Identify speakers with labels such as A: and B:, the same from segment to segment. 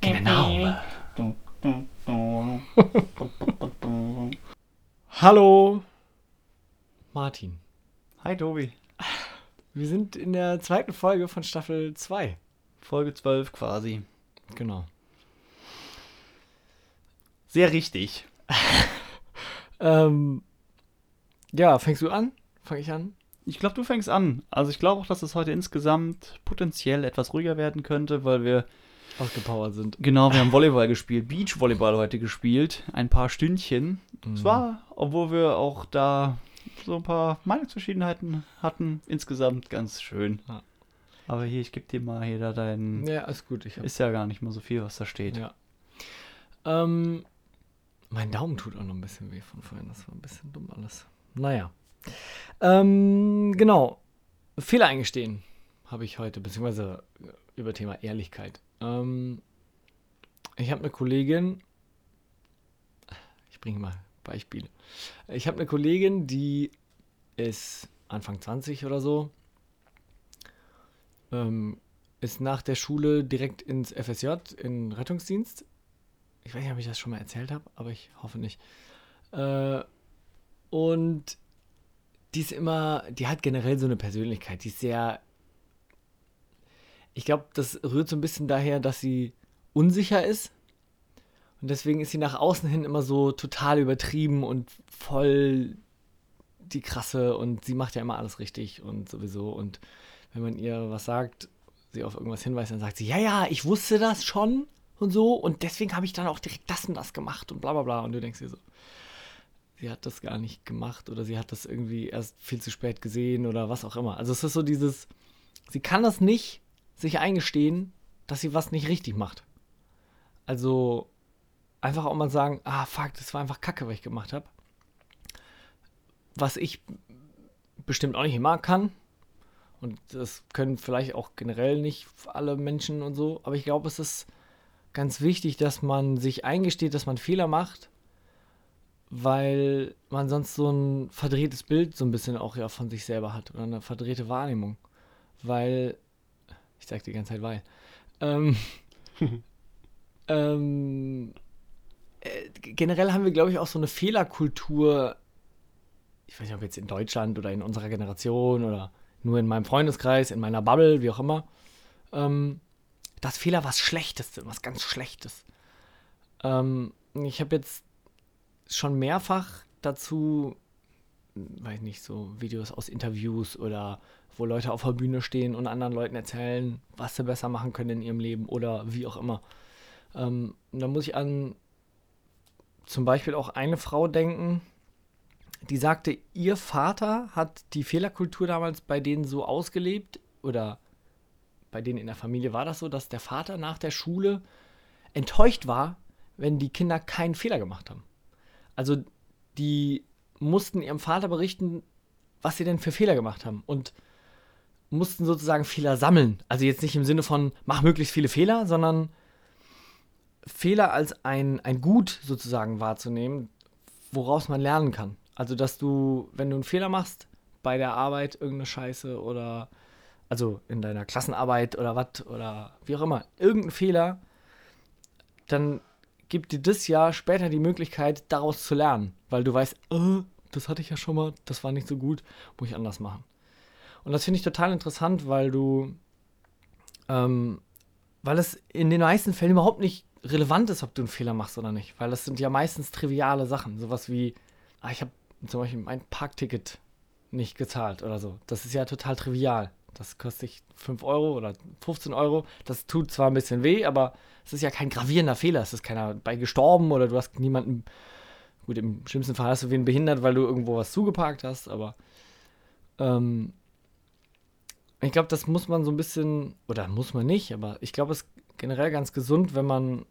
A: Genau.
B: Hallo, Martin.
A: Hi Tobi.
B: Wir sind in der zweiten Folge von Staffel 2.
A: Folge 12 quasi.
B: Genau.
A: Sehr richtig.
B: Ähm, ja, fängst du an? Fange ich an?
A: Ich glaube, du fängst an. Also ich glaube auch, dass es heute insgesamt potenziell etwas ruhiger werden könnte, weil wir,
B: Ausgepowert sind.
A: genau, wir haben Volleyball gespielt, Beachvolleyball heute gespielt, ein paar Stündchen. Es war, obwohl wir auch da so ein paar Meinungsverschiedenheiten hatten, insgesamt ganz schön.
B: Ja.
A: Aber hier, ich gebe dir mal hier da deinen...
B: Ja, ist gut. Ich hab,
A: Ist ja gar nicht mal so viel, was da steht.
B: ja. Ähm, mein Daumen tut auch noch ein bisschen weh von vorhin. Das war ein bisschen dumm alles. Naja. Ähm, genau. Fehler eingestehen habe ich heute, beziehungsweise über Thema Ehrlichkeit. Ähm, ich habe eine Kollegin, ich bringe mal Beispiele. Ich habe eine Kollegin, die ist Anfang 20 oder so, ähm, ist nach der Schule direkt ins FSJ, in Rettungsdienst. Ich weiß nicht, ob ich das schon mal erzählt habe, aber ich hoffe nicht. Äh, und die ist immer, die hat generell so eine Persönlichkeit, die ist sehr. Ich glaube, das rührt so ein bisschen daher, dass sie unsicher ist. Und deswegen ist sie nach außen hin immer so total übertrieben und voll die krasse und sie macht ja immer alles richtig und sowieso. Und wenn man ihr was sagt, sie auf irgendwas hinweist, dann sagt sie, ja, ja, ich wusste das schon und so und deswegen habe ich dann auch direkt das und das gemacht und bla bla bla. Und du denkst dir so, sie hat das gar nicht gemacht oder sie hat das irgendwie erst viel zu spät gesehen oder was auch immer. Also es ist so dieses, sie kann das nicht sich eingestehen, dass sie was nicht richtig macht. Also einfach auch mal sagen, ah fuck, das war einfach Kacke, was ich gemacht habe. Was ich bestimmt auch nicht immer kann. Und das können vielleicht auch generell nicht alle Menschen und so. Aber ich glaube, es ist ganz wichtig, dass man sich eingesteht, dass man Fehler macht, weil man sonst so ein verdrehtes Bild so ein bisschen auch ja von sich selber hat oder eine verdrehte Wahrnehmung. Weil, ich sag die ganze Zeit weil, ähm, ähm, äh, generell haben wir, glaube ich, auch so eine Fehlerkultur, ich weiß nicht, ob jetzt in Deutschland oder in unserer Generation oder nur in meinem Freundeskreis, in meiner Bubble, wie auch immer, ähm, dass Fehler was Schlechtes sind, was ganz Schlechtes. Ähm, ich habe jetzt schon mehrfach dazu, weiß nicht, so Videos aus Interviews oder wo Leute auf der Bühne stehen und anderen Leuten erzählen, was sie besser machen können in ihrem Leben oder wie auch immer. Ähm, da muss ich an zum Beispiel auch eine Frau denken, die sagte, ihr Vater hat die Fehlerkultur damals bei denen so ausgelebt oder bei denen in der Familie war das so, dass der Vater nach der Schule enttäuscht war, wenn die Kinder keinen Fehler gemacht haben. Also die mussten ihrem Vater berichten, was sie denn für Fehler gemacht haben und mussten sozusagen Fehler sammeln. Also jetzt nicht im Sinne von mach möglichst viele Fehler, sondern Fehler als ein, ein Gut sozusagen wahrzunehmen, woraus man lernen kann. Also dass du, wenn du einen Fehler machst bei der Arbeit, irgendeine Scheiße oder also in deiner Klassenarbeit oder was oder wie auch immer, irgendein Fehler, dann gibt dir das ja später die Möglichkeit, daraus zu lernen, weil du weißt, äh, das hatte ich ja schon mal, das war nicht so gut, muss ich anders machen. Und das finde ich total interessant, weil du, ähm, weil es in den meisten Fällen überhaupt nicht relevant ist, ob du einen Fehler machst oder nicht, weil das sind ja meistens triviale Sachen, sowas wie, ah, ich habe zum Beispiel mein Parkticket nicht gezahlt oder so. Das ist ja total trivial. Das kostet dich 5 Euro oder 15 Euro. Das tut zwar ein bisschen weh, aber es ist ja kein gravierender Fehler. Es ist keiner bei gestorben oder du hast niemanden. Gut, im schlimmsten Fall hast du wen behindert, weil du irgendwo was zugeparkt hast, aber ähm, ich glaube, das muss man so ein bisschen, oder muss man nicht, aber ich glaube, es ist generell ganz gesund, wenn man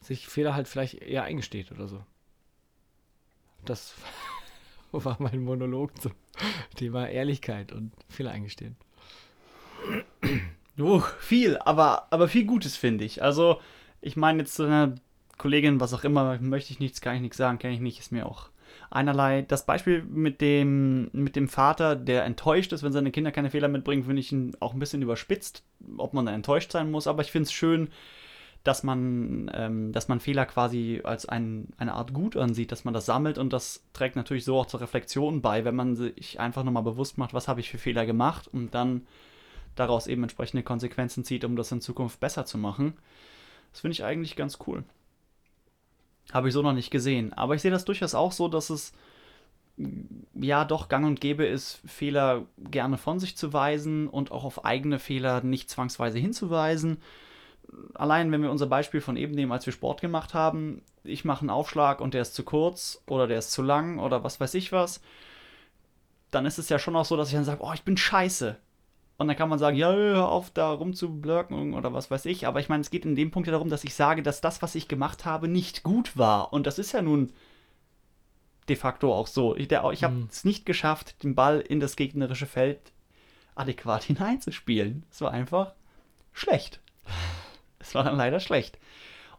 B: sich Fehler halt vielleicht eher eingesteht oder so. Das war mein Monolog zum Thema Ehrlichkeit und Fehler eingestehen.
A: Uh, viel, aber, aber viel Gutes, finde ich. Also, ich meine, jetzt zu einer Kollegin, was auch immer, möchte ich nichts, kann ich nichts sagen, kenne ich nicht, ist mir auch einerlei. Das Beispiel mit dem, mit dem Vater, der enttäuscht ist, wenn seine Kinder keine Fehler mitbringen, finde ich auch ein bisschen überspitzt, ob man da enttäuscht sein muss. Aber ich finde es schön, dass man, ähm, dass man Fehler quasi als ein, eine Art Gut ansieht, dass man das sammelt und das trägt natürlich so auch zur Reflexion bei, wenn man sich einfach nochmal bewusst macht, was habe ich für Fehler gemacht und dann daraus eben entsprechende Konsequenzen zieht, um das in Zukunft besser zu machen. Das finde ich eigentlich ganz cool. Habe ich so noch nicht gesehen. Aber ich sehe das durchaus auch so, dass es ja doch gang und gäbe ist, Fehler gerne von sich zu weisen und auch auf eigene Fehler nicht zwangsweise hinzuweisen. Allein wenn wir unser Beispiel von eben nehmen, als wir Sport gemacht haben, ich mache einen Aufschlag und der ist zu kurz oder der ist zu lang oder was weiß ich was, dann ist es ja schon auch so, dass ich dann sage, oh, ich bin scheiße. Und dann kann man sagen, ja, hör auf, da rumzublöcken oder was weiß ich. Aber ich meine, es geht in dem Punkt ja darum, dass ich sage, dass das, was ich gemacht habe, nicht gut war. Und das ist ja nun de facto auch so. Ich, ich habe es nicht geschafft, den Ball in das gegnerische Feld adäquat hineinzuspielen. Es war einfach schlecht. Es war dann leider schlecht.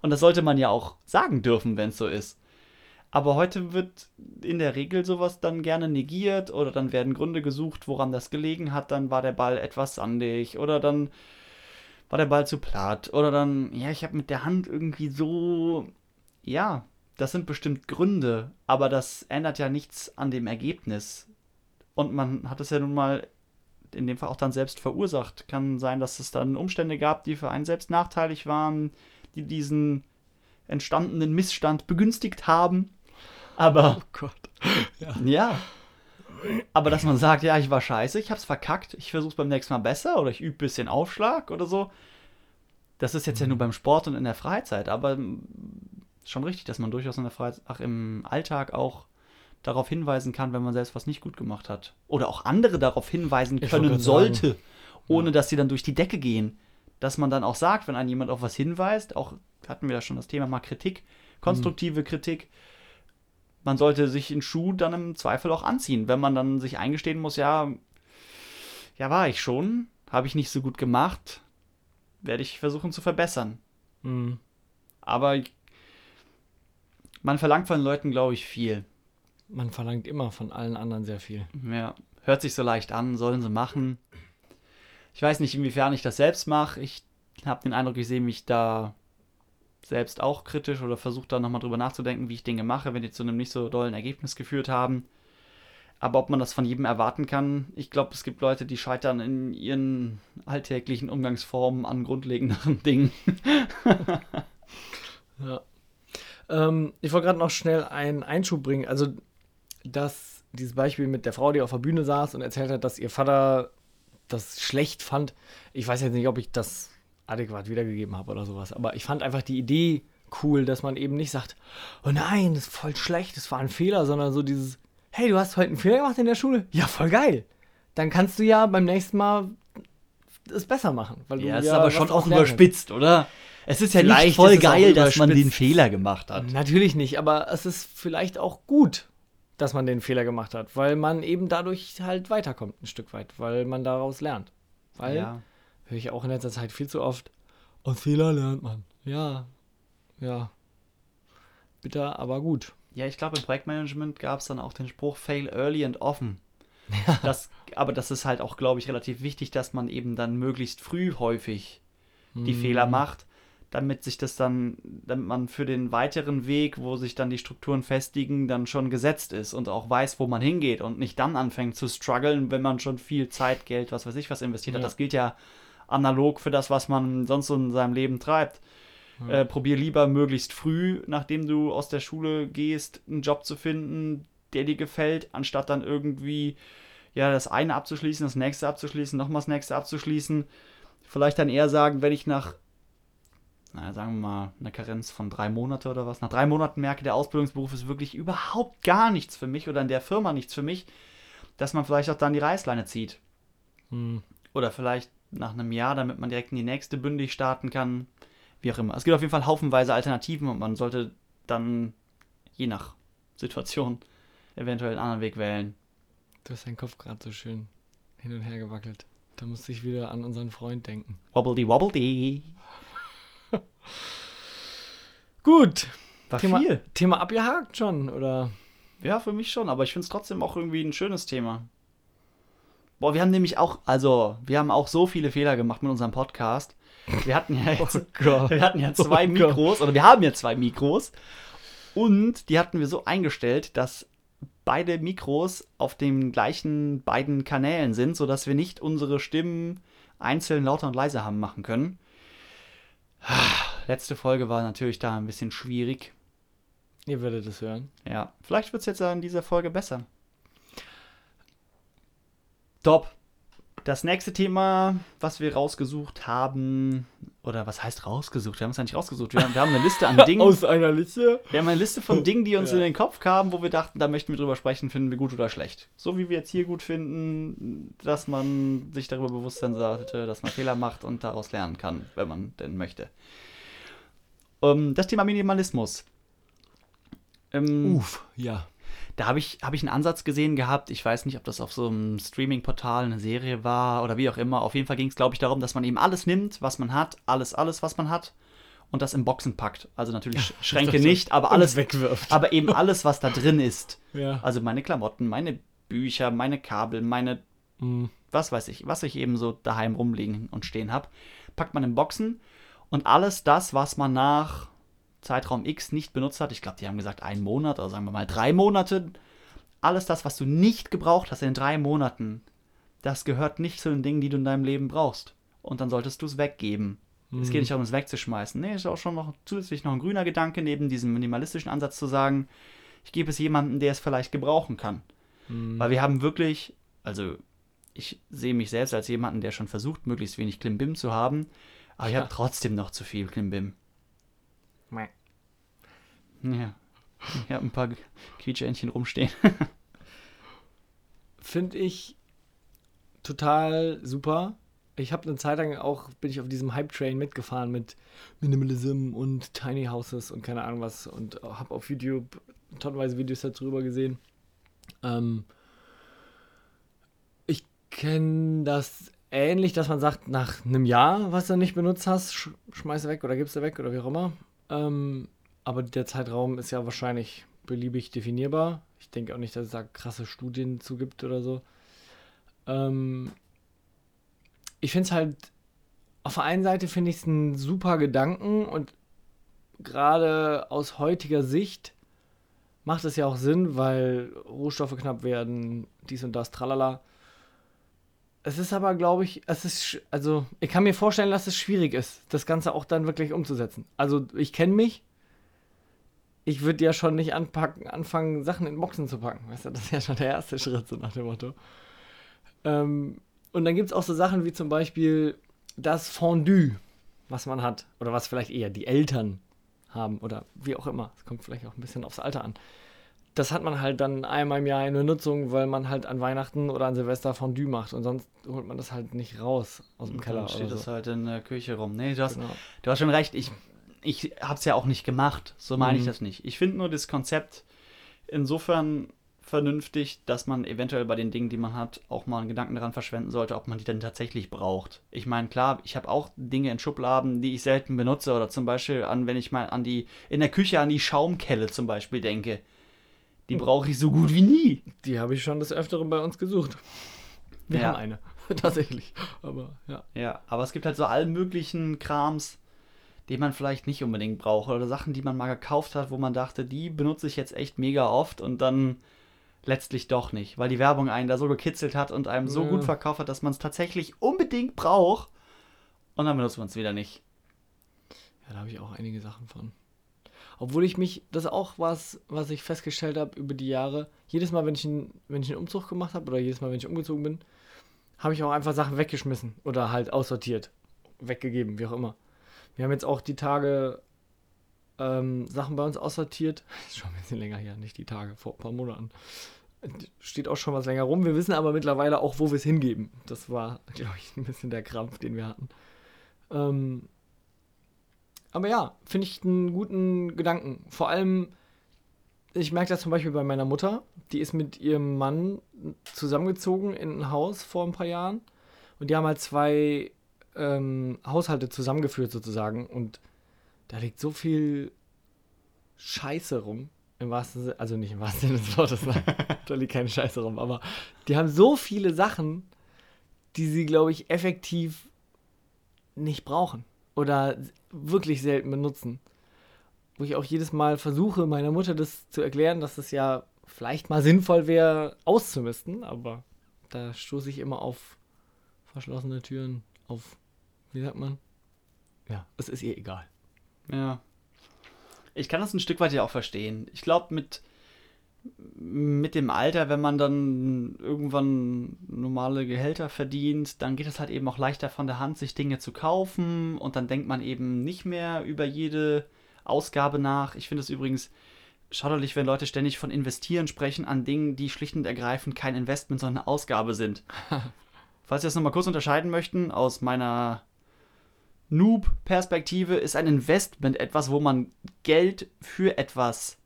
A: Und das sollte man ja auch sagen dürfen, wenn es so ist. Aber heute wird in der Regel sowas dann gerne negiert oder dann werden Gründe gesucht, woran das gelegen hat. Dann war der Ball etwas sandig oder dann war der Ball zu platt oder dann, ja, ich habe mit der Hand irgendwie so, ja, das sind bestimmt Gründe, aber das ändert ja nichts an dem Ergebnis. Und man hat es ja nun mal in dem Fall auch dann selbst verursacht. Kann sein, dass es dann Umstände gab, die für einen selbst nachteilig waren, die diesen entstandenen Missstand begünstigt haben. Aber. Oh Gott. Ja. ja. Aber dass man sagt, ja, ich war scheiße, ich hab's verkackt, ich versuch's beim nächsten Mal besser oder ich übe ein bisschen Aufschlag oder so. Das ist jetzt mhm. ja nur beim Sport und in der Freizeit, aber schon richtig, dass man durchaus in der Freizeit, ach, im Alltag auch darauf hinweisen kann, wenn man selbst was nicht gut gemacht hat. Oder auch andere darauf hinweisen können sollte, sagen. ohne ja. dass sie dann durch die Decke gehen. Dass man dann auch sagt, wenn einen jemand auf was hinweist, auch hatten wir ja schon das Thema mal Kritik, konstruktive mhm. Kritik, man sollte sich einen Schuh dann im Zweifel auch anziehen, wenn man dann sich eingestehen muss, ja, ja, war ich schon, habe ich nicht so gut gemacht, werde ich versuchen zu verbessern. Mhm. Aber man verlangt von Leuten, glaube ich, viel.
B: Man verlangt immer von allen anderen sehr viel.
A: Ja, hört sich so leicht an, sollen sie machen. Ich weiß nicht, inwiefern ich das selbst mache. Ich habe den Eindruck, ich sehe mich da selbst auch kritisch oder versuche da nochmal drüber nachzudenken, wie ich Dinge mache, wenn die zu einem nicht so dollen Ergebnis geführt haben. Aber ob man das von jedem erwarten kann, ich glaube, es gibt Leute, die scheitern in ihren alltäglichen Umgangsformen an grundlegenderen Dingen.
B: ja. Ähm, ich wollte gerade noch schnell einen Einschub bringen. Also, dass dieses Beispiel mit der Frau, die auf der Bühne saß und erzählt hat, dass ihr Vater das schlecht fand. Ich weiß jetzt nicht, ob ich das adäquat wiedergegeben habe oder sowas. Aber ich fand einfach die Idee cool, dass man eben nicht sagt, oh nein, das ist voll schlecht, das war ein Fehler, sondern so dieses, hey, du hast heute einen Fehler gemacht in der Schule? Ja, voll geil. Dann kannst du ja beim nächsten Mal es besser machen.
A: Weil ja, es ja ist aber schon auch überspitzt, oder? Es ist ja vielleicht nicht voll geil, dass man den Fehler gemacht hat.
B: Natürlich nicht, aber es ist vielleicht auch gut, dass man den Fehler gemacht hat, weil man eben dadurch halt weiterkommt ein Stück weit, weil man daraus lernt. Weil ja höre ich auch in letzter Zeit viel zu oft. Aus Fehler lernt man. Ja, ja. Bitter, aber gut.
A: Ja, ich glaube, im Projektmanagement gab es dann auch den Spruch Fail early and often. Ja. Das, aber das ist halt auch, glaube ich, relativ wichtig, dass man eben dann möglichst früh häufig die mm. Fehler macht, damit sich das dann, damit man für den weiteren Weg, wo sich dann die Strukturen festigen, dann schon gesetzt ist und auch weiß, wo man hingeht und nicht dann anfängt zu strugglen, wenn man schon viel Zeit, Geld, was weiß ich, was investiert ja. hat. Das gilt ja analog für das, was man sonst so in seinem Leben treibt. Mhm. Äh, probier lieber möglichst früh, nachdem du aus der Schule gehst, einen Job zu finden, der dir gefällt, anstatt dann irgendwie ja das eine abzuschließen, das nächste abzuschließen, nochmal das nächste abzuschließen. Vielleicht dann eher sagen, wenn ich nach, naja, sagen wir mal, eine Karenz von drei Monaten oder was, nach drei Monaten merke, der Ausbildungsberuf ist wirklich überhaupt gar nichts für mich oder in der Firma nichts für mich, dass man vielleicht auch dann die Reißleine zieht. Hm. Oder vielleicht nach einem Jahr, damit man direkt in die nächste bündig starten kann. Wie auch immer. Es gibt auf jeden Fall haufenweise Alternativen und man sollte dann je nach Situation eventuell einen anderen Weg wählen.
B: Du hast deinen Kopf gerade so schön hin und her gewackelt. Da musste ich wieder an unseren Freund denken.
A: Wobbledy wobbledy.
B: Gut. War Thema, viel. Thema abgehakt schon, oder?
A: Ja, für mich schon, aber ich finde es trotzdem auch irgendwie ein schönes Thema. Boah, wir haben nämlich auch, also, wir haben auch so viele Fehler gemacht mit unserem Podcast. Wir hatten ja jetzt,
B: Gott.
A: wir hatten ja zwei
B: Oh
A: Mikros, oder wir haben ja zwei Mikros. Und die hatten wir so eingestellt, dass beide Mikros auf den gleichen beiden Kanälen sind, sodass wir nicht unsere Stimmen einzeln lauter und leiser haben machen können. Letzte Folge war natürlich da ein bisschen schwierig.
B: Ihr werdet es hören.
A: Ja, vielleicht wird es jetzt in dieser Folge besser. Top. Das nächste Thema, was wir rausgesucht haben, oder was heißt rausgesucht? Wir haben es ja nicht rausgesucht. Wir haben, wir haben eine Liste an Dingen.
B: Aus einer Liste?
A: Wir haben eine Liste von Dingen, die uns
B: Ja.
A: in den Kopf kamen, wo wir dachten, da möchten wir drüber sprechen, finden wir gut oder schlecht. So wie wir jetzt hier gut finden, dass man sich darüber bewusst sein sollte, dass man Fehler macht und daraus lernen kann, wenn man denn möchte. Ähm, das Thema Minimalismus. Ähm,
B: Uff, ja.
A: Da habe ich, hab ich einen Ansatz gesehen gehabt. Ich weiß nicht, ob das auf so einem Streaming-Portal eine Serie war oder wie auch immer. Auf jeden Fall ging es, glaube ich, darum, dass man eben alles nimmt, was man hat, alles, alles, was man hat und das in Boxen packt. Also natürlich Sch- Schränke
B: dachte,
A: nicht, aber alles
B: wegwirft.
A: aber eben alles, was da drin ist.
B: Ja.
A: Also meine Klamotten, meine Bücher, meine Kabel, meine,
B: Mhm.
A: was weiß ich, was ich eben so daheim rumliegen und stehen habe, packt man in Boxen und alles das, was man nach Zeitraum X nicht benutzt hat, ich glaube, die haben gesagt einen Monat oder sagen wir mal drei Monate, alles das, was du nicht gebraucht hast in drei Monaten, das gehört nicht zu den Dingen, die du in deinem Leben brauchst. Und dann solltest du es weggeben. Es geht nicht darum, es wegzuschmeißen. Nee, ist auch schon noch zusätzlich noch ein grüner Gedanke, neben diesem minimalistischen Ansatz zu sagen, ich gebe es jemandem, der es vielleicht gebrauchen kann.
B: Mhm.
A: Weil wir haben wirklich, also ich sehe mich selbst als jemanden, der schon versucht, möglichst wenig Klimbim zu haben, aber ich
B: Ja.
A: habe trotzdem noch zu viel Klimbim. Ja. Ich habe ein paar Quietscheentchen rumstehen.
B: Finde ich total super. Ich habe eine Zeit lang auch, bin ich auf diesem Hype-Train mitgefahren mit Minimalism und Tiny Houses und keine Ahnung was und habe auf YouTube tonnenweise Videos darüber gesehen. Ähm, ich kenne das ähnlich, dass man sagt, nach einem Jahr, was du nicht benutzt hast, sch schmeiß weg oder gibst du weg oder wie auch immer. Ähm, aber der Zeitraum ist ja wahrscheinlich beliebig definierbar. Ich denke auch nicht, dass es da krasse Studien zu gibt oder so. Ähm, ich finde es halt, auf der einen Seite finde ich es einen super Gedanken und gerade aus heutiger Sicht macht es ja auch Sinn, weil Rohstoffe knapp werden, dies und das, tralala. Es ist aber, glaube ich, es ist, also ich kann mir vorstellen, dass es schwierig ist, das Ganze auch dann wirklich umzusetzen. Also ich kenne mich, ich würde ja schon nicht anpacken, anfangen, Sachen in Boxen zu packen. Weißt du, das ist ja schon der erste Schritt, so nach dem Motto. Ähm, und dann gibt es auch so Sachen wie zum Beispiel das Fondue, was man hat. Oder was vielleicht eher die Eltern haben oder wie auch immer. Es kommt vielleicht auch ein bisschen aufs Alter an. Das hat man halt dann einmal im Jahr in der Nutzung, weil man halt an Weihnachten oder an Silvester Fondue macht. Und sonst holt man das halt nicht raus aus dem Keller.
A: Dann steht
B: oder
A: das
B: so.
A: halt in der Küche rum. Nee, du hast,
B: Genau.
A: du hast schon recht. Ich, ich habe es ja auch nicht gemacht. So meine ich
B: Mhm.
A: das nicht. Ich finde nur das Konzept insofern vernünftig, dass man eventuell bei den Dingen, die man hat, auch mal einen Gedanken daran verschwenden sollte, ob man die denn tatsächlich braucht. Ich meine, klar, ich habe auch Dinge in Schubladen, die ich selten benutze oder zum Beispiel an, wenn ich mal an die, in der Küche an die Schaumkelle zum Beispiel denke. Die brauche ich so gut wie nie.
B: Die habe ich schon des Öfteren bei uns gesucht. Wir
A: Ja.
B: haben eine. Tatsächlich. Aber ja.
A: Ja, aber es gibt halt so allen möglichen Krams, den man vielleicht nicht unbedingt braucht oder Sachen, die man mal gekauft hat, wo man dachte, die benutze ich jetzt echt mega oft und dann letztlich doch nicht, weil die Werbung einen da so gekitzelt hat und einem so
B: Ja.
A: gut verkauft hat, dass man es tatsächlich unbedingt braucht und dann benutzt man es wieder nicht.
B: Ja, da habe ich auch einige Sachen von. Obwohl ich mich, das ist auch was, was ich festgestellt habe über die Jahre. Jedes Mal, wenn ich, einen, wenn ich einen Umzug gemacht habe oder jedes Mal, wenn ich umgezogen bin, habe ich auch einfach Sachen weggeschmissen oder halt aussortiert, weggegeben, wie auch immer. Wir haben jetzt auch die Tage ähm, Sachen bei uns aussortiert. ist schon ein bisschen länger her, nicht die Tage, vor ein paar Monaten. Steht auch schon was länger rum. Wir wissen aber mittlerweile auch, wo wir es hingeben. Das war, glaube ich, ein bisschen der Krampf, den wir hatten. Ähm, aber ja, finde ich einen guten Gedanken. Vor allem, ich merke das zum Beispiel bei meiner Mutter. Die ist mit ihrem Mann zusammengezogen in ein Haus vor ein paar Jahren. Und die haben halt zwei ähm, Haushalte zusammengeführt sozusagen. Und da liegt so viel Scheiße rum. Im wahrsten Sinne, also nicht im wahrsten Sinne des Wortes, nein, da liegt keine Scheiße rum, aber die haben so viele Sachen, die sie, glaube ich, effektiv nicht brauchen oder wirklich selten benutzen. Wo ich auch jedes Mal versuche, meiner Mutter das zu erklären, dass es ja vielleicht mal sinnvoll wäre, auszumisten, aber da stoße ich immer auf verschlossene Türen, auf, wie sagt man? Ja, es ist ihr egal.
A: Ja. Ich kann das ein Stück weit ja auch verstehen. Ich glaube, mit, mit dem Alter, wenn man dann irgendwann normale Gehälter verdient, dann geht es halt eben auch leichter von der Hand, sich Dinge zu kaufen und dann denkt man eben nicht mehr über jede Ausgabe nach. Ich finde es übrigens schauderlich, wenn Leute ständig von investieren sprechen an Dingen, die schlicht und ergreifend kein Investment, sondern eine Ausgabe sind. Falls Sie das nochmal kurz unterscheiden möchten, aus meiner Noob-Perspektive ist ein Investment etwas, wo man Geld für etwas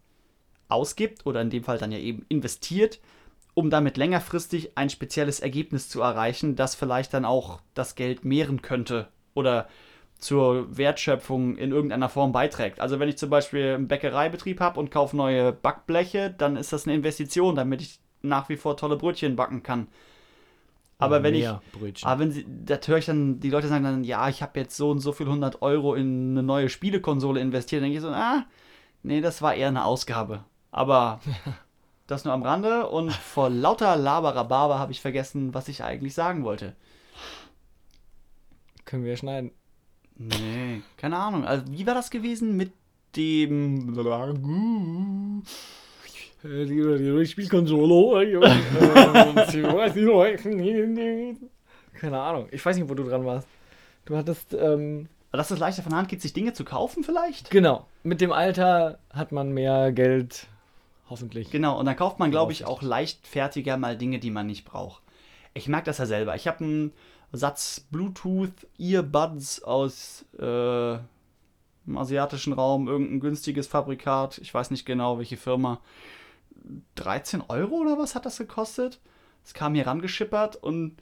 A: ausgibt oder in dem Fall dann ja eben investiert, um damit längerfristig ein spezielles Ergebnis zu erreichen, das vielleicht dann auch das Geld mehren könnte oder zur Wertschöpfung in irgendeiner Form beiträgt. Also wenn ich zum Beispiel einen Bäckereibetrieb habe und kaufe neue Backbleche, dann ist das eine Investition, damit ich nach wie vor tolle Brötchen backen kann. Aber wenn ich,
B: Brötchen.
A: aber wenn sie, da höre ich dann, die Leute sagen dann, ja, ich habe jetzt so und so viel 100 Euro in eine neue Spielekonsole investiert. Dann denke ich so, ah, nee, das war eher eine Ausgabe. Aber das nur am Rande und vor lauter Laberababer habe ich vergessen, was ich eigentlich sagen wollte.
B: Können wir schneiden.
A: Nee, keine Ahnung. Also, wie war das gewesen mit dem.
B: Die, die Spielkonsole. Keine Ahnung. Ich weiß nicht, wo du dran warst. Du hattest, ähm,
A: Dass es leichter von der Hand geht, sich Dinge zu kaufen, vielleicht?
B: genau, mit dem Alter hat man mehr Geld, hoffentlich.
A: Genau, und dann kauft man, glaube ich, auch leichtfertiger mal Dinge, die man nicht braucht. Ich merke das ja selber. Ich habe einen Satz Bluetooth-Earbuds aus äh, im asiatischen Raum, irgendein günstiges Fabrikat, ich weiß nicht genau, welche Firma. 13 Euro oder was hat das gekostet? Es kam hier rangeschippert und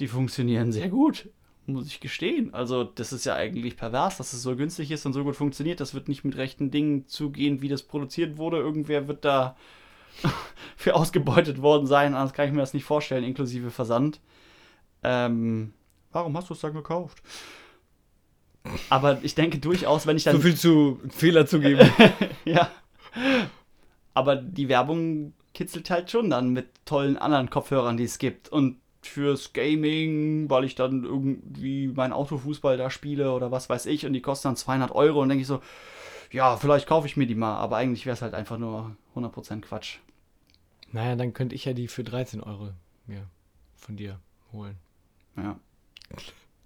A: die funktionieren sehr gut, muss ich gestehen. Also, das ist ja eigentlich pervers, dass es so günstig ist und so gut funktioniert. Das wird nicht mit rechten Dingen zugehen, wie das produziert wurde. Irgendwer wird da für ausgebeutet worden sein, anders kann ich mir das nicht vorstellen, inklusive Versand. Ähm, warum hast du es dann gekauft? Aber ich denke durchaus, wenn ich dann.
B: So viel zu Fehler zu geben.
A: ja. Aber die Werbung kitzelt halt schon dann mit tollen anderen Kopfhörern, die es gibt. Und fürs Gaming, weil ich dann irgendwie mein Autofußball da spiele oder was weiß ich, und die kosten dann 200 Euro und denke ich so, ja, vielleicht kaufe ich mir die mal, aber eigentlich wäre es halt einfach nur 100% Quatsch.
B: naja, dann könnte ich ja die für 13 Euro mir von dir holen.
A: Ja,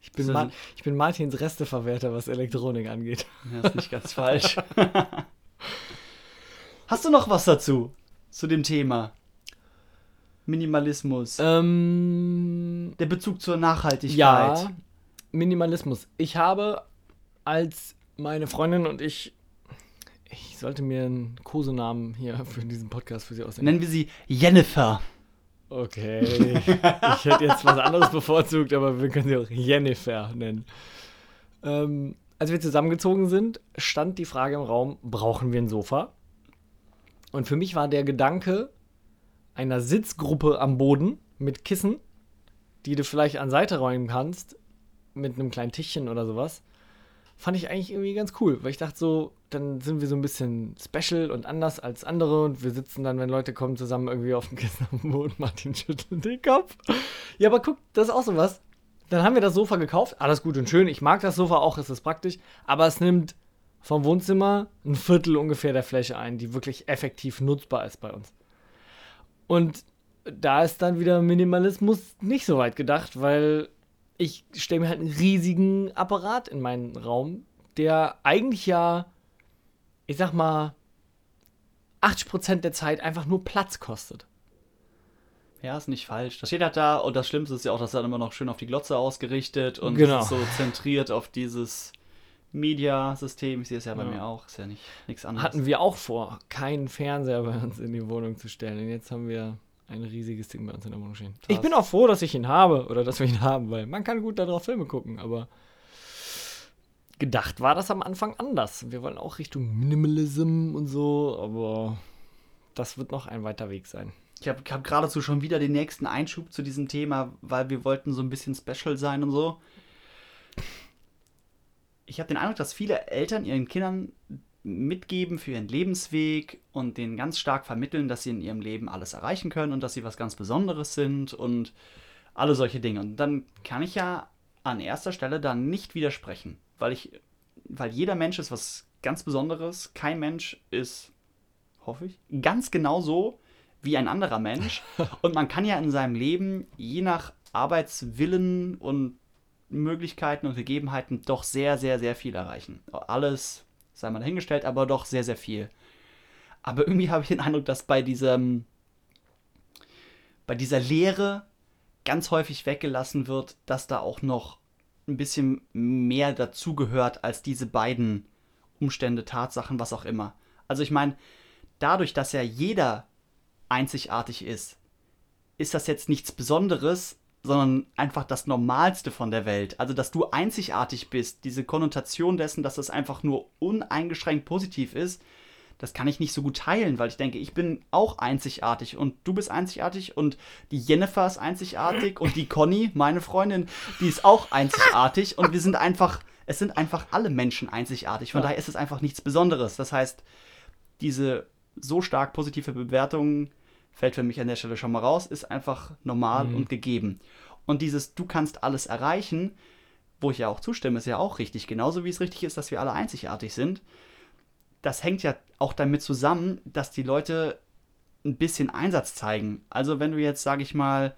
B: Ich bin, Ma ich bin Martins Resteverwerter, was Elektronik angeht.
A: ja ist nicht ganz falsch. Hast du noch was dazu? Zu dem Thema? Minimalismus.
B: Ähm,
A: Der Bezug zur Nachhaltigkeit.
B: ja, Minimalismus. Ich habe, als meine Freundin und ich, ich sollte mir einen Kosenamen hier für diesen Podcast für sie ausdenken.
A: Nennen wir sie Jennifer.
B: Okay. Ich hätte jetzt was anderes bevorzugt, aber wir können sie auch Jennifer nennen. Ähm, als wir zusammengezogen sind, stand die Frage im Raum, brauchen wir ein Sofa? Und für mich war der Gedanke einer Sitzgruppe am Boden mit Kissen, die du vielleicht an Seite räumen kannst, mit einem kleinen Tischchen oder sowas, fand ich eigentlich irgendwie ganz cool, weil ich dachte so, dann sind wir so ein bisschen special und anders als andere und wir sitzen dann, wenn Leute kommen, zusammen irgendwie auf dem Kissen am Boden. Martin schüttelt den Kopf. Ja, aber guck, das ist auch so was. Dann haben wir das Sofa gekauft, alles gut und schön. Ich mag das Sofa auch, es ist praktisch, aber es nimmt vom Wohnzimmer ein Viertel ungefähr der Fläche ein, die wirklich effektiv nutzbar ist bei uns. Und da ist dann wieder Minimalismus nicht so weit gedacht, weil ich stelle mir halt einen riesigen Apparat in meinen Raum, der eigentlich ja, ich sag mal, 80% der Zeit einfach nur Platz kostet.
A: Ja, ist nicht falsch. Das steht halt da und das Schlimmste ist ja auch, dass dann immer noch schön auf die Glotze ausgerichtet und
B: Genau.
A: so zentriert auf dieses Media-System. Ich sehe es ja bei
B: Ja.
A: mir auch. Ist ja nicht nichts anderes.
B: Hatten wir auch vor, keinen Fernseher bei uns in die Wohnung zu stellen. Und jetzt haben wir ein riesiges Ding bei uns in der Wohnung stehen. Ich
A: Krass.
B: bin auch froh, dass ich ihn habe oder dass wir ihn haben, weil man kann gut darauf Filme gucken, aber gedacht war das am Anfang anders. Wir wollen auch Richtung Minimalism und so, aber das wird noch ein weiter Weg sein.
A: Ich habe hab geradezu schon wieder den nächsten Einschub zu diesem Thema, weil wir wollten so ein bisschen special sein und so. Ich habe den Eindruck, dass viele Eltern ihren Kindern mitgeben für ihren Lebensweg und denen ganz stark vermitteln, dass sie in ihrem Leben alles erreichen können und dass sie was ganz Besonderes sind und alle solche Dinge. Und dann kann ich ja an erster Stelle da nicht widersprechen, weil ich, weil jeder Mensch ist was ganz Besonderes. Kein Mensch ist, hoffe ich, ganz genauso wie ein anderer Mensch. Und man kann ja in seinem Leben je nach Arbeitswillen und Möglichkeiten und Gegebenheiten doch sehr, sehr, sehr viel erreichen. Alles sei mal dahingestellt, aber doch sehr, sehr viel. Aber irgendwie habe ich den Eindruck, dass bei diesem, bei dieser Lehre ganz häufig weggelassen wird, dass da auch noch ein bisschen mehr dazugehört als diese beiden Umstände, Tatsachen, was auch immer. Also ich meine, dadurch, dass ja jeder einzigartig ist, ist das jetzt nichts Besonderes, sondern einfach das Normalste von der Welt. Also, dass du einzigartig bist, diese Konnotation dessen, dass das einfach nur uneingeschränkt positiv ist, das kann ich nicht so gut teilen, weil ich denke, ich bin auch einzigartig und du bist einzigartig und die Jennifer ist einzigartig und die Conny, meine Freundin, die ist auch einzigartig und wir sind einfach, es sind einfach alle Menschen einzigartig. Von ja. daher ist es einfach nichts Besonderes. Das heißt, diese so stark positive Bewertung fällt für mich an der Stelle schon mal raus, ist einfach normal mhm. und gegeben. Und dieses Du kannst alles erreichen, wo ich ja auch zustimme, ist ja auch richtig. Genauso wie es richtig ist, dass wir alle einzigartig sind das hängt ja auch damit zusammen, dass die Leute ein bisschen Einsatz zeigen. Also wenn du jetzt, sage ich mal,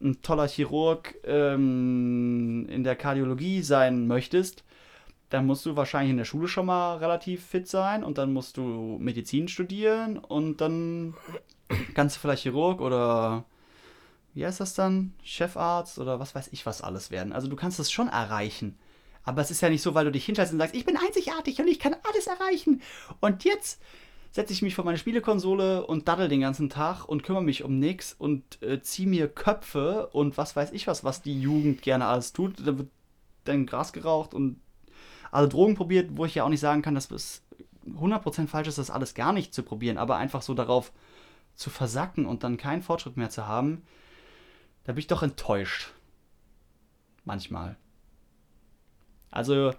A: ein toller Chirurg ähm, in der Kardiologie sein möchtest, dann musst du wahrscheinlich in der Schule schon mal relativ fit sein und dann musst du Medizin studieren und dann kannst du vielleicht Chirurg oder wie heißt das dann? Chefarzt oder was weiß ich was alles werden. Also du kannst das schon erreichen. Aber es ist ja nicht so, weil du dich hinschaltest und sagst, ich bin einzigartig und ich kann alles erreichen. Und jetzt setze ich mich vor meine Spielekonsole und daddel den ganzen Tag und kümmere mich um nichts und äh, ziehe mir Köpfe und was weiß ich was, was die Jugend gerne alles tut. Da wird dann Gras geraucht und alle Drogen probiert, wo ich ja auch nicht sagen kann, dass es 100% falsch ist, das alles gar nicht zu probieren, aber einfach so darauf zu versacken und dann keinen Fortschritt mehr zu haben, da bin ich doch enttäuscht. Manchmal. Also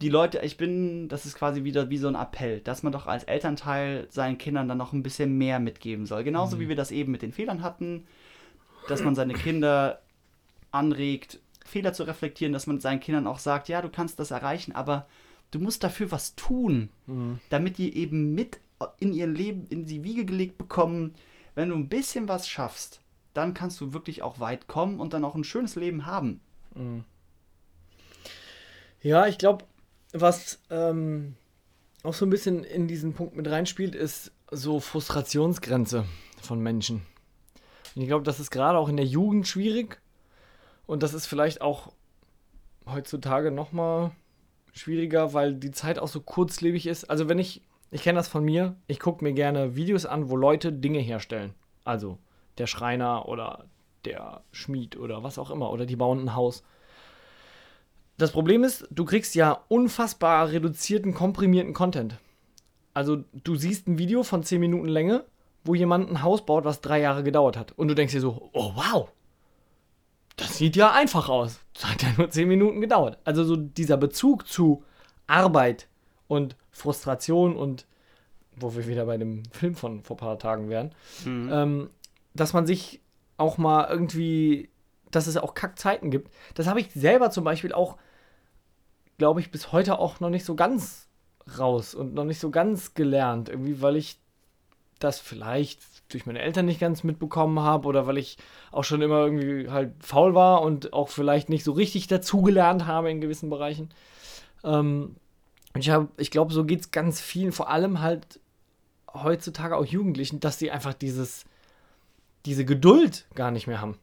A: die Leute, ich bin, das ist quasi wieder wie so ein Appell, dass man doch als Elternteil seinen Kindern dann noch ein bisschen mehr mitgeben soll. Genauso mhm. wie wir das eben mit den Fehlern hatten, dass man seine Kinder anregt, Fehler zu reflektieren, dass man seinen Kindern auch sagt, ja, du kannst das erreichen, aber du musst dafür was tun, mhm. damit die eben mit in ihr Leben in die Wiege gelegt bekommen, wenn du ein bisschen was schaffst, dann kannst du wirklich auch weit kommen und dann auch ein schönes Leben haben. Mhm.
B: Ja, ich glaube, was ähm, auch so ein bisschen in diesen Punkt mit reinspielt, ist so Frustrationsgrenze von Menschen. Und ich glaube, das ist gerade auch in der Jugend schwierig. Und das ist vielleicht auch heutzutage nochmal schwieriger, weil die Zeit auch so kurzlebig ist. Also wenn ich, ich kenne das von mir, ich gucke mir gerne Videos an, wo Leute Dinge herstellen. Also der Schreiner oder der Schmied oder was auch immer. Oder die bauen ein Haus. Das Problem ist, du kriegst ja unfassbar reduzierten, komprimierten Content. Also du siehst ein Video von 10 Minuten Länge, wo jemand ein Haus baut, was drei Jahre gedauert hat. Und du denkst dir so, oh wow, das sieht ja einfach aus. Das hat ja nur 10 Minuten gedauert. Also so dieser Bezug zu Arbeit und Frustration und wo wir wieder bei dem Film von vor ein paar Tagen wären, mhm. ähm, dass man sich auch mal irgendwie, dass es auch Kackzeiten gibt. Das habe ich selber zum Beispiel auch glaube ich, bis heute auch noch nicht so ganz raus und noch nicht so ganz gelernt. Irgendwie, weil ich das vielleicht durch meine Eltern nicht ganz mitbekommen habe oder weil ich auch schon immer irgendwie halt faul war und auch vielleicht nicht so richtig dazugelernt habe in gewissen Bereichen. Ähm, ich, ich glaube, so geht es ganz vielen, vor allem halt heutzutage auch Jugendlichen, dass sie einfach dieses, diese Geduld gar nicht mehr haben.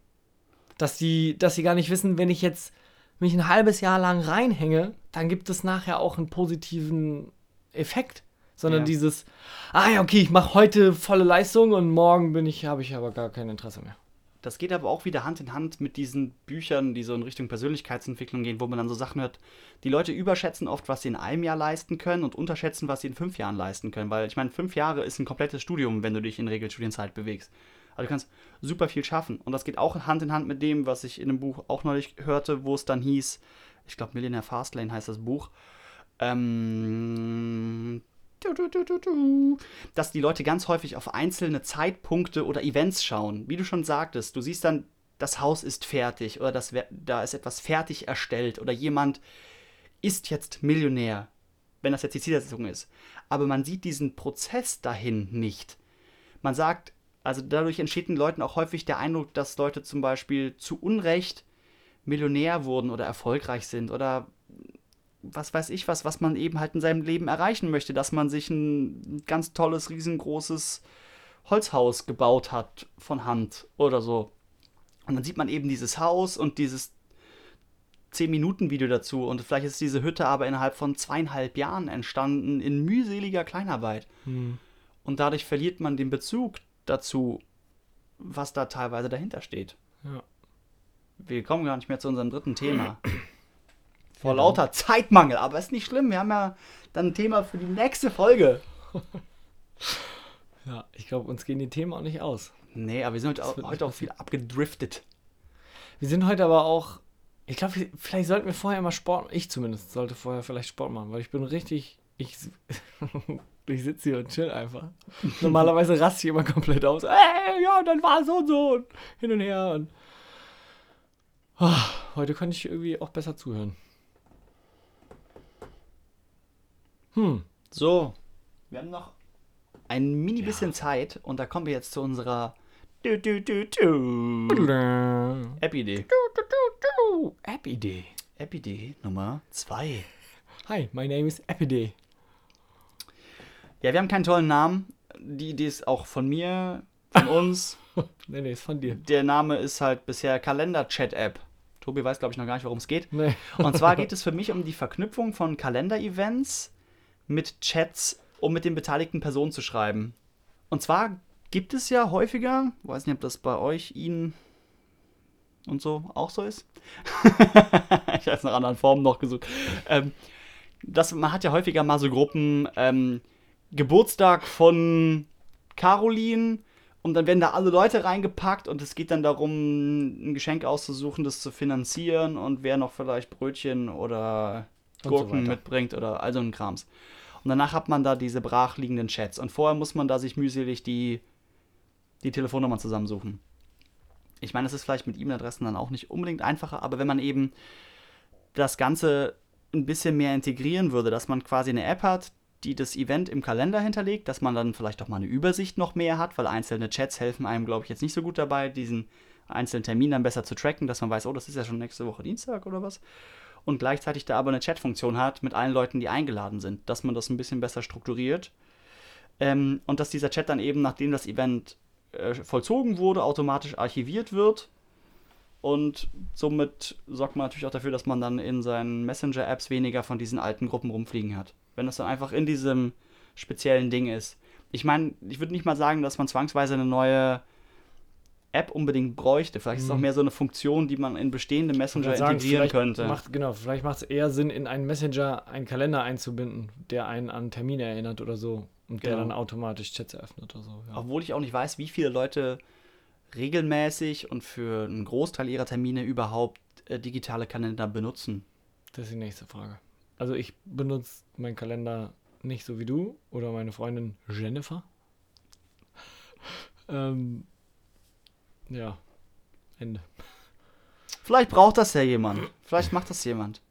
B: Dass sie, dass sie gar nicht wissen, wenn ich jetzt mich ein halbes Jahr lang reinhänge, dann gibt es nachher auch einen positiven Effekt. Sondern ja. dieses, ah ja, okay, ich mache heute volle Leistung und morgen bin ich, habe ich aber gar kein Interesse mehr.
A: Das geht aber auch wieder Hand in Hand mit diesen Büchern, die so in Richtung Persönlichkeitsentwicklung gehen, wo man dann so Sachen hört. Die Leute überschätzen oft, was sie in einem Jahr leisten können und unterschätzen, was sie in fünf Jahren leisten können. Weil ich meine, fünf Jahre ist ein komplettes Studium, wenn du dich in Regelstudienzeit bewegst. Also du kannst super viel schaffen. Und das geht auch Hand in Hand mit dem, was ich in einem Buch auch neulich hörte, wo es dann hieß, ich glaube Millionaire Fastlane heißt das Buch, ähm, dass die Leute ganz häufig auf einzelne Zeitpunkte oder Events schauen. Wie du schon sagtest, du siehst dann, das Haus ist fertig oder das, da ist etwas fertig erstellt oder jemand ist jetzt Millionär, wenn das jetzt die Zielsetzung ist. Aber man sieht diesen Prozess dahin nicht. Man sagt, also dadurch entsteht den Leuten auch häufig der Eindruck, dass Leute zum Beispiel zu Unrecht Millionär wurden oder erfolgreich sind oder was weiß ich was, was man eben halt in seinem Leben erreichen möchte, dass man sich ein ganz tolles, riesengroßes Holzhaus gebaut hat von Hand oder so. Und dann sieht man eben dieses Haus und dieses 10-Minuten-Video dazu und vielleicht ist diese Hütte aber innerhalb von zweieinhalb Jahren entstanden in mühseliger Kleinarbeit. Hm. Und dadurch verliert man den Bezug dazu, was da teilweise dahinter steht. Ja. Wir kommen gar nicht mehr zu unserem dritten Thema. Vor ja, lauter Zeitmangel, aber ist nicht schlimm. Wir haben ja dann ein Thema für die nächste Folge.
B: ja, ich glaube, uns gehen die Themen auch nicht aus.
A: Nee, aber wir sind heute, heute auch viel abgedriftet.
B: Wir sind heute aber auch. Ich glaube, vielleicht sollten wir vorher mal Sport. Ich zumindest sollte vorher vielleicht Sport machen, weil ich bin richtig. Ich, ich sitze hier und chill einfach. Normalerweise raste ich immer komplett aus. Ey, ja, dann war so und so und hin und her. Und oh, heute konnte ich irgendwie auch besser zuhören.
A: Hm. So, wir haben noch ein mini bisschen ja. Zeit und da kommen wir jetzt zu unserer. App-Idee.
B: App-Idee.
A: App-Idee Nummer 2.
B: Hi, my name is App-Idee.
A: Ja, wir haben keinen tollen Namen. Die Idee ist auch von mir, von uns.
B: nee, nee, ist von dir.
A: Der Name ist halt bisher Kalender-Chat-App. Tobi weiß, glaube ich, noch gar nicht, worum es geht. Nee. Und zwar geht es für mich um die Verknüpfung von Kalender-Events mit Chats, um mit den beteiligten Personen zu schreiben. Und zwar gibt es ja häufiger, weiß nicht, ob das bei euch, Ihnen und so auch so ist. ich habe es nach anderen Formen noch gesucht. Ähm, das, man hat ja häufiger mal so Gruppen, ähm, Geburtstag von Caroline und dann werden da alle Leute reingepackt und es geht dann darum, ein Geschenk auszusuchen, das zu finanzieren und wer noch vielleicht Brötchen oder Gurken so mitbringt oder all so ein Krams. Und danach hat man da diese brachliegenden Chats. Und vorher muss man da sich mühselig die, die Telefonnummern zusammensuchen. Ich meine, es ist vielleicht mit E-Mail-Adressen dann auch nicht unbedingt einfacher, aber wenn man eben das Ganze ein bisschen mehr integrieren würde, dass man quasi eine App hat, die das Event im Kalender hinterlegt, dass man dann vielleicht auch mal eine Übersicht noch mehr hat, weil einzelne Chats helfen einem, glaube ich, jetzt nicht so gut dabei, diesen einzelnen Termin dann besser zu tracken, dass man weiß, oh, das ist ja schon nächste Woche Dienstag oder was und gleichzeitig da aber eine Chatfunktion hat mit allen Leuten, die eingeladen sind, dass man das ein bisschen besser strukturiert. Ähm, und dass dieser Chat dann eben, nachdem das Event äh, vollzogen wurde, automatisch archiviert wird. Und somit sorgt man natürlich auch dafür, dass man dann in seinen Messenger-Apps weniger von diesen alten Gruppen rumfliegen hat. Wenn das dann einfach in diesem speziellen Ding ist. Ich meine, ich würde nicht mal sagen, dass man zwangsweise eine neue App unbedingt bräuchte. Vielleicht ist es auch mhm. mehr so eine Funktion, die man in bestehende Messenger sagen, integrieren könnte.
B: Macht, genau, vielleicht macht es eher Sinn, in einen Messenger einen Kalender einzubinden, der einen an Termine erinnert oder so. Und genau. der dann automatisch Chats eröffnet oder so.
A: Ja. Obwohl ich auch nicht weiß, wie viele Leute regelmäßig und für einen Großteil ihrer Termine überhaupt äh, digitale Kalender benutzen.
B: Das ist die nächste Frage. Also ich benutze meinen Kalender nicht so wie du oder meine Freundin Jennifer. ähm, ja, Ende.
A: Vielleicht braucht das ja jemand. Vielleicht macht das jemand.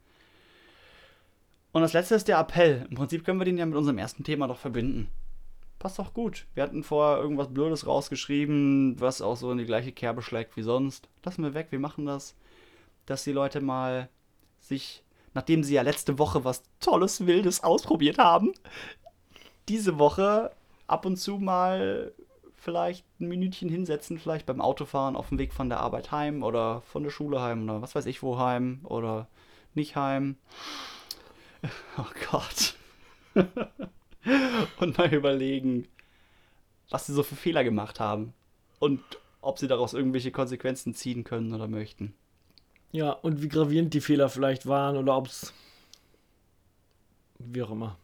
A: Und das letzte ist der Appell. Im Prinzip können wir den ja mit unserem ersten Thema doch verbinden. Passt doch gut. Wir hatten vorher irgendwas Blödes rausgeschrieben, was auch so in die gleiche Kerbe schlägt wie sonst. Lassen wir weg, wir machen das. Dass die Leute mal sich, nachdem sie ja letzte Woche was Tolles, Wildes ausprobiert haben, diese Woche ab und zu mal vielleicht ein Minütchen hinsetzen, vielleicht beim Autofahren auf dem Weg von der Arbeit heim oder von der Schule heim oder was weiß ich wo heim oder nicht heim. Oh Gott. Und mal überlegen, was sie so für Fehler gemacht haben. Und ob sie daraus irgendwelche Konsequenzen ziehen können oder möchten.
B: Ja, und wie gravierend die Fehler vielleicht waren oder ob es. Wie auch immer.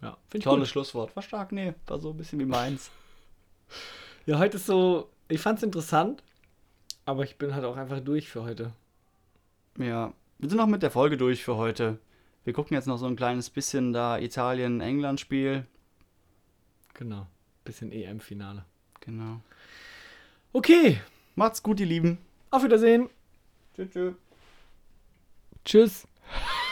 B: Ja, finde ich
A: Tolles. Schlusswort. War stark, nee, war so ein bisschen wie meins.
B: Ja, heute ist so. Ich fand's interessant, aber ich bin halt auch einfach durch für heute.
A: Ja, wir sind auch mit der Folge durch für heute. Wir gucken jetzt noch so ein kleines bisschen da Italien-England-Spiel.
B: Genau. Bisschen EM-Finale.
A: Genau.
B: Okay,
A: Macht's gut, ihr Lieben.
B: auf Wiedersehen.
A: Tschüss, tschüss.
B: Tschüss.